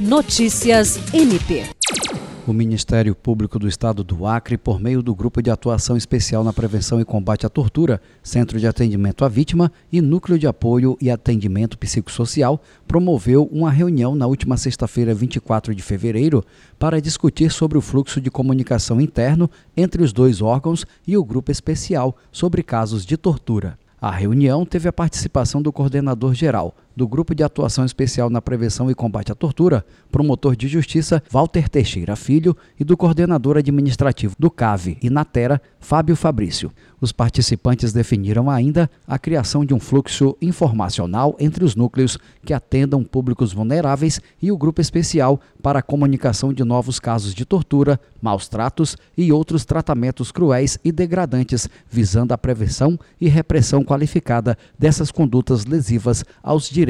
Notícias MP. O Ministério Público do Estado do Acre, por meio do Grupo de Atuação Especial na Prevenção e Combate à Tortura, Centro de Atendimento à Vítima e Núcleo de Apoio e Atendimento Psicossocial, promoveu uma reunião na última sexta-feira, 24 de fevereiro, para discutir sobre o fluxo de comunicação interno entre os dois órgãos e o Grupo Especial sobre casos de tortura. A reunião teve a participação do coordenador geral do Grupo de Atuação Especial na Prevenção e Combate à Tortura, promotor de justiça Walter Teixeira Filho e do coordenador administrativo do CAVE e Natera, Fábio Fabrício. Os participantes definiram ainda a criação de um fluxo informacional entre os núcleos que atendam públicos vulneráveis e o grupo especial para a comunicação de novos casos de tortura, maus tratos e outros tratamentos cruéis e degradantes, visando a prevenção e repressão qualificada dessas condutas lesivas aos direitos